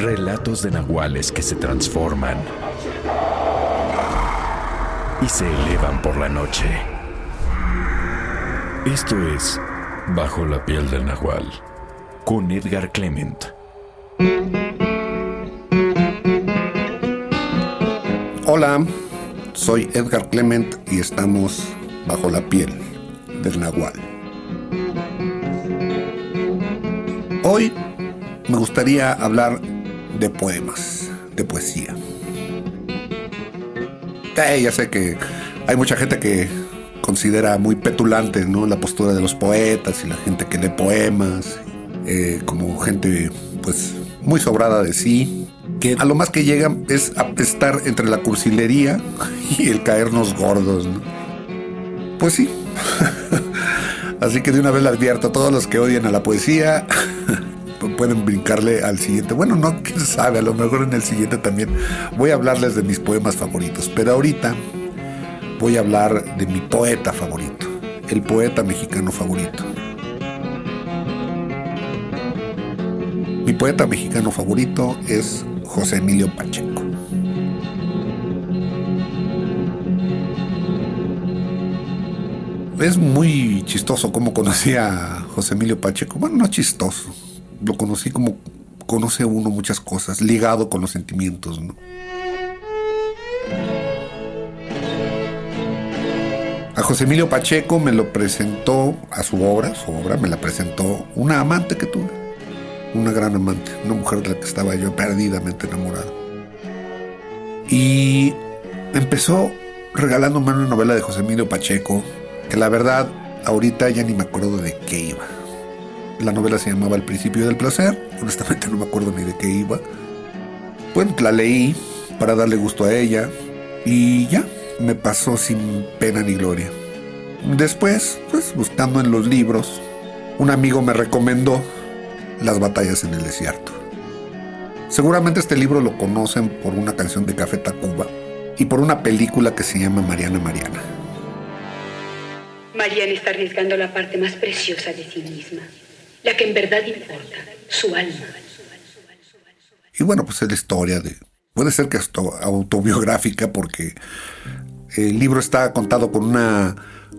Relatos de nahuales que se transforman y se elevan por la noche. Esto es Bajo la piel del nahual con Edgar Clement. Hola, soy Edgar Clement y estamos bajo la piel del nahual. Hoy me gustaría hablar de poemas, de poesía. Eh, ya sé que hay mucha gente que considera muy petulante ¿no? la postura de los poetas y la gente que lee poemas, eh, como gente pues muy sobrada de sí, que a lo más que llegan es apestar entre la cursilería y el caernos gordos. Pues sí. Así que de una vez le advierto a todos los que odian a la poesía, pueden brincarle al siguiente. Bueno, no, quién sabe, a lo mejor en el siguiente también voy a hablarles de mis poemas favoritos, pero ahorita voy a hablar de mi poeta favorito, el poeta mexicano favorito. Mi poeta mexicano favorito es José Emilio Pacheco. Es muy chistoso cómo conocí a José Emilio Pacheco. Bueno, no chistoso. Lo conocí como conoce uno muchas cosas, ligado con los sentimientos, ¿no? A José Emilio Pacheco me lo presentó a su obra, su obra me la presentó una amante que tuve, una gran amante, una mujer de la que estaba yo perdidamente enamorado. Y empezó regalándome una novela de José Emilio Pacheco, que la verdad ahorita ya ni me acuerdo de qué iba. La novela se llamaba El principio del placer, honestamente no me acuerdo ni de qué iba. Bueno, la leí para darle gusto a ella y ya, me pasó sin pena ni gloria. Después, pues buscando en los libros, un amigo me recomendó Las batallas en el desierto. Seguramente este libro lo conocen por una canción de Café Tacuba y por una película que se llama Mariana Mariana. Mariana está arriesgando la parte más preciosa de sí misma, la que en verdad importa, su alma. Y bueno, pues es la historia de... Puede ser que autobiográfica porque el libro está contado con una,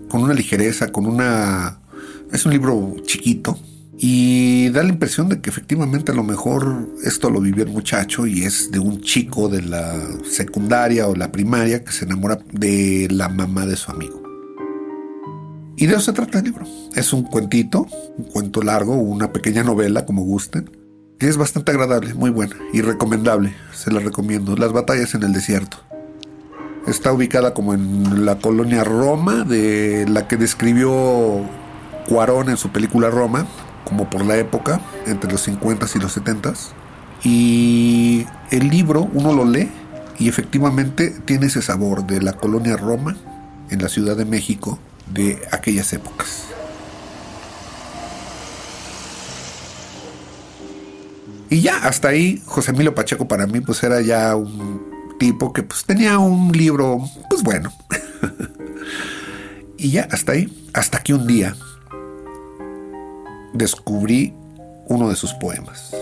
con una ligereza, con una... Es un libro chiquito y da la impresión de que efectivamente a lo mejor esto lo vivió el muchacho y es de un chico de la secundaria o la primaria que se enamora de la mamá de su amigo. Y de eso se trata el libro. Es un cuentito, un cuento largo, una pequeña novela, como gusten, que es bastante agradable, muy buena y recomendable. Se la recomiendo. Las batallas en el desierto. Está ubicada como en la colonia Roma, de la que describió Cuarón en su película Roma, como por la época, entre los 50 y los 70. Y el libro uno lo lee y efectivamente tiene ese sabor de la colonia Roma en la Ciudad de México de aquellas épocas. Y ya, hasta ahí, José Emilio Pacheco para mí pues era ya un tipo que pues tenía un libro, pues bueno. y ya, hasta ahí. Hasta que un día descubrí uno de sus poemas.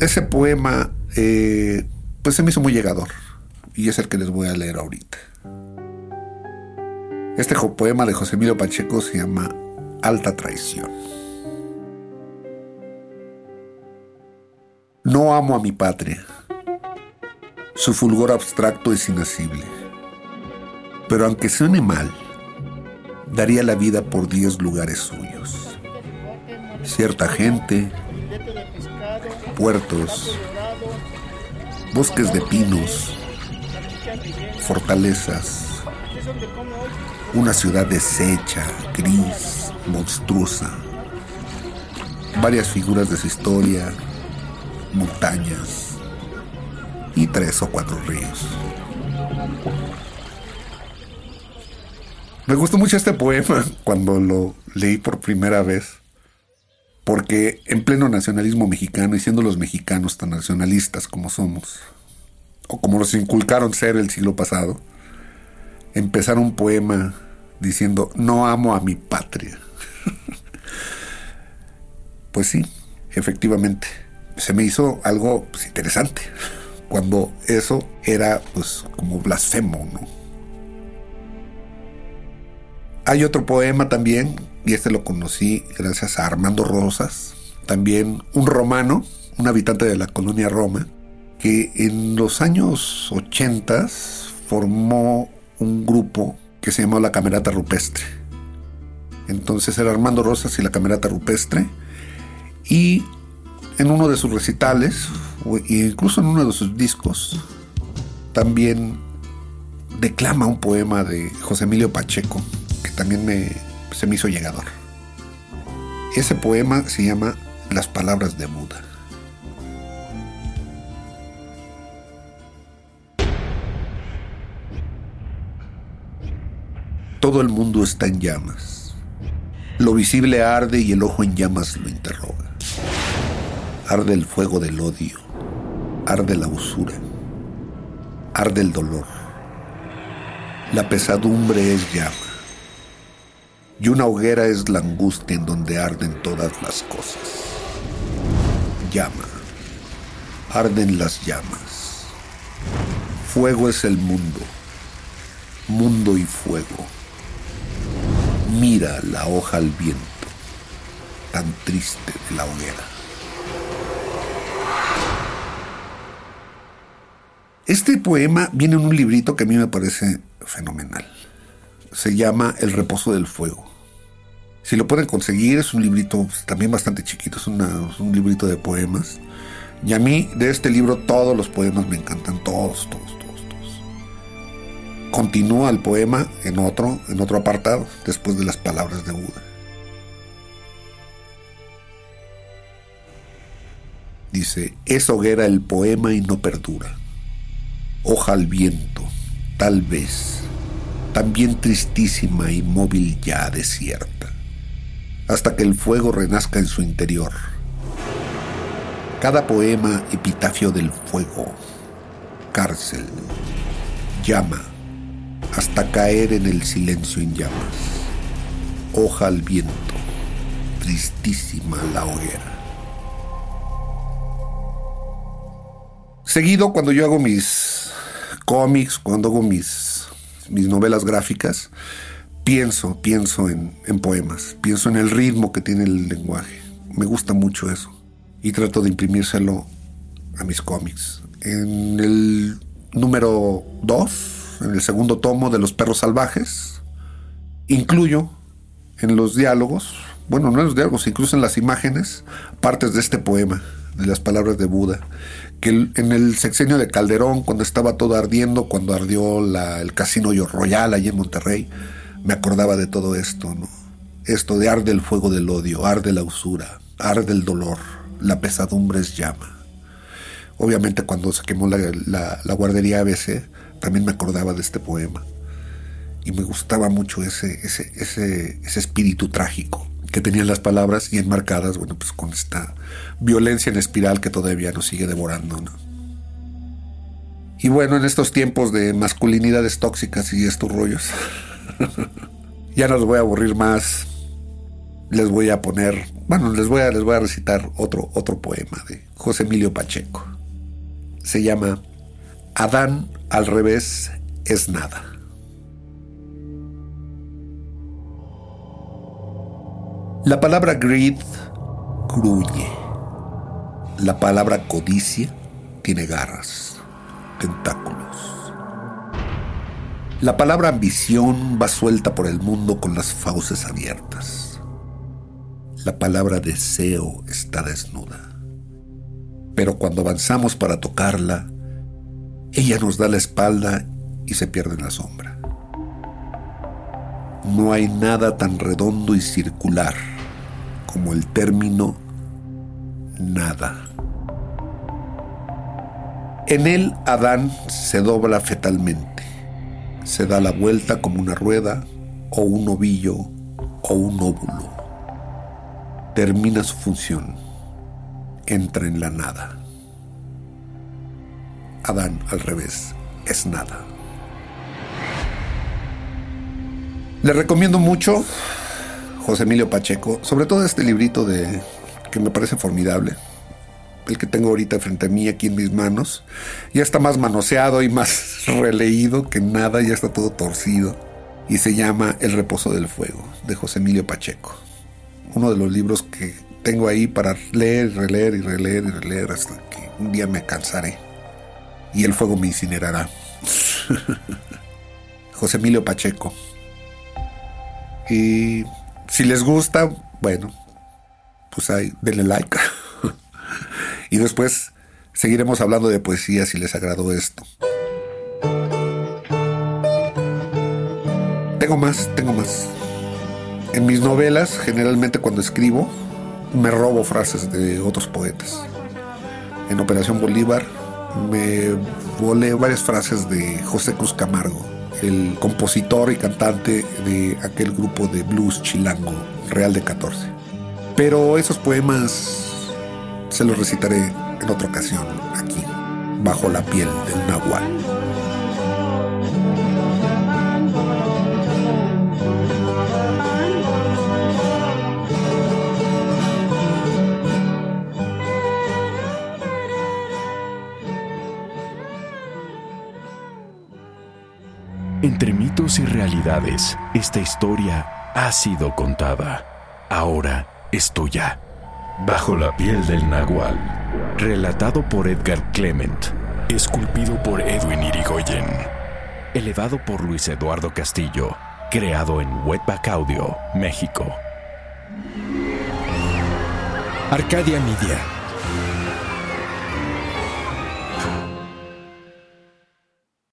Ese poema, eh, pues se me hizo muy llegador. Y es el que les voy a leer ahorita. Este poema de José Emilio Pacheco se llama Alta Traición. No amo a mi patria su fulgor abstracto es inacible. Pero aunque suene mal, daría la vida por diez lugares suyos. Cierta gente, puertos, bosques de pinos, fortalezas, una ciudad deshecha, gris, monstruosa, varias figuras de su historia, montañas y tres o cuatro ríos. Me gustó mucho este poema cuando lo leí por primera vez, porque en pleno nacionalismo mexicano y siendo los mexicanos tan nacionalistas como somos, o como los inculcaron ser el siglo pasado, empezar un poema diciendo, no amo a mi patria. pues sí, efectivamente, se me hizo algo pues, interesante, cuando eso era pues como blasfemo, ¿no? Hay otro poema también, y este lo conocí gracias a Armando Rosas, también un romano, un habitante de la colonia Roma, que en los años 80 formó un grupo que se llamó la Camerata Rupestre. Entonces era Armando Rosas y la Camerata Rupestre. Y en uno de sus recitales, e incluso en uno de sus discos, también declama un poema de José Emilio Pacheco, que también me, se me hizo llegador. Ese poema se llama Las palabras de Buda. Todo el mundo está en llamas. Lo visible arde y el ojo en llamas lo interroga. Arde el fuego del odio. Arde la usura. Arde el dolor. La pesadumbre es llama. Y una hoguera es la angustia en donde arden todas las cosas. Llama. Arden las llamas. Fuego es el mundo. Mundo y fuego mira la hoja al viento, tan triste de la hoguera. Este poema viene en un librito que a mí me parece fenomenal. Se llama El reposo del fuego. Si lo pueden conseguir, es un librito también bastante chiquito, es, es un librito de poemas. Y a mí de este libro todos los poemas me encantan, todos, todos, Continúa el poema en otro, en otro apartado, después de las palabras de Buda. Dice, es hoguera el poema y no perdura. Hoja al viento, tal vez, también tristísima y móvil ya desierta, hasta que el fuego renazca en su interior. Cada poema epitafio del fuego, cárcel, llama, hasta caer en el silencio en llamas. Hoja al viento, tristísima la hoguera. Seguido, cuando yo hago mis cómics, cuando hago mis, mis novelas gráficas, pienso, pienso en, en poemas, pienso en el ritmo que tiene el lenguaje. Me gusta mucho eso. Y trato de imprimírselo a mis cómics. En el número 2 en el segundo tomo de Los Perros Salvajes, incluyo en los diálogos, bueno, no en los diálogos, incluso en las imágenes, partes de este poema, de las palabras de Buda, que en el sexenio de Calderón, cuando estaba todo ardiendo, cuando ardió el casino Royal allí en Monterrey, me acordaba de todo esto, ¿no? Esto de arde el fuego del odio, arde la usura, arde el dolor, la pesadumbre es llama. Obviamente cuando se quemó la, la guardería ABC, también me acordaba de este poema. Y me gustaba mucho ese, ese, ese, ese espíritu trágico que tenían las palabras y enmarcadas, bueno, pues con esta violencia en espiral que todavía nos sigue devorando, ¿no? Y bueno, en estos tiempos de masculinidades tóxicas y estos rollos, ya no los voy a aburrir más. Les voy a poner, bueno, les voy a, les voy a recitar otro, otro poema de José Emilio Pacheco. Se llama Adán al revés es nada. La palabra greed gruñe. La palabra codicia tiene garras, tentáculos. La palabra ambición va suelta por el mundo con las fauces abiertas. La palabra deseo está desnuda. Pero cuando avanzamos para tocarla, ella nos da la espalda y se pierde en la sombra. No hay nada tan redondo y circular como el término nada. En él Adán se dobla fetalmente, se da la vuelta como una rueda o un ovillo o un óvulo. Termina su función, entra en la nada. Adán al revés es nada. Le recomiendo mucho José Emilio Pacheco, sobre todo este librito de que me parece formidable, el que tengo ahorita frente a mí aquí en mis manos. Ya está más manoseado y más releído que nada, ya está todo torcido. Y se llama El reposo del fuego, de José Emilio Pacheco. Uno de los libros que tengo ahí para leer, releer y releer y releer hasta que un día me cansaré y el fuego me incinerará. José Emilio Pacheco. Y si les gusta, bueno, pues ahí, denle like. y después seguiremos hablando de poesía si les agradó esto. Tengo más, tengo más. En mis novelas, generalmente cuando escribo, me robo frases de otros poetas. En Operación Bolívar me volé varias frases de José Cruz Camargo, el compositor y cantante de aquel grupo de blues chilango, Real de 14. Pero esos poemas se los recitaré en otra ocasión, aquí, bajo la piel del nahual. Esta historia ha sido contada. Ahora es tuya. Bajo la piel del nahual. Relatado por Edgar Clement. Esculpido por Edwin Irigoyen. Elevado por Luis Eduardo Castillo. Creado en Wetback Audio, México. Arcadia Media.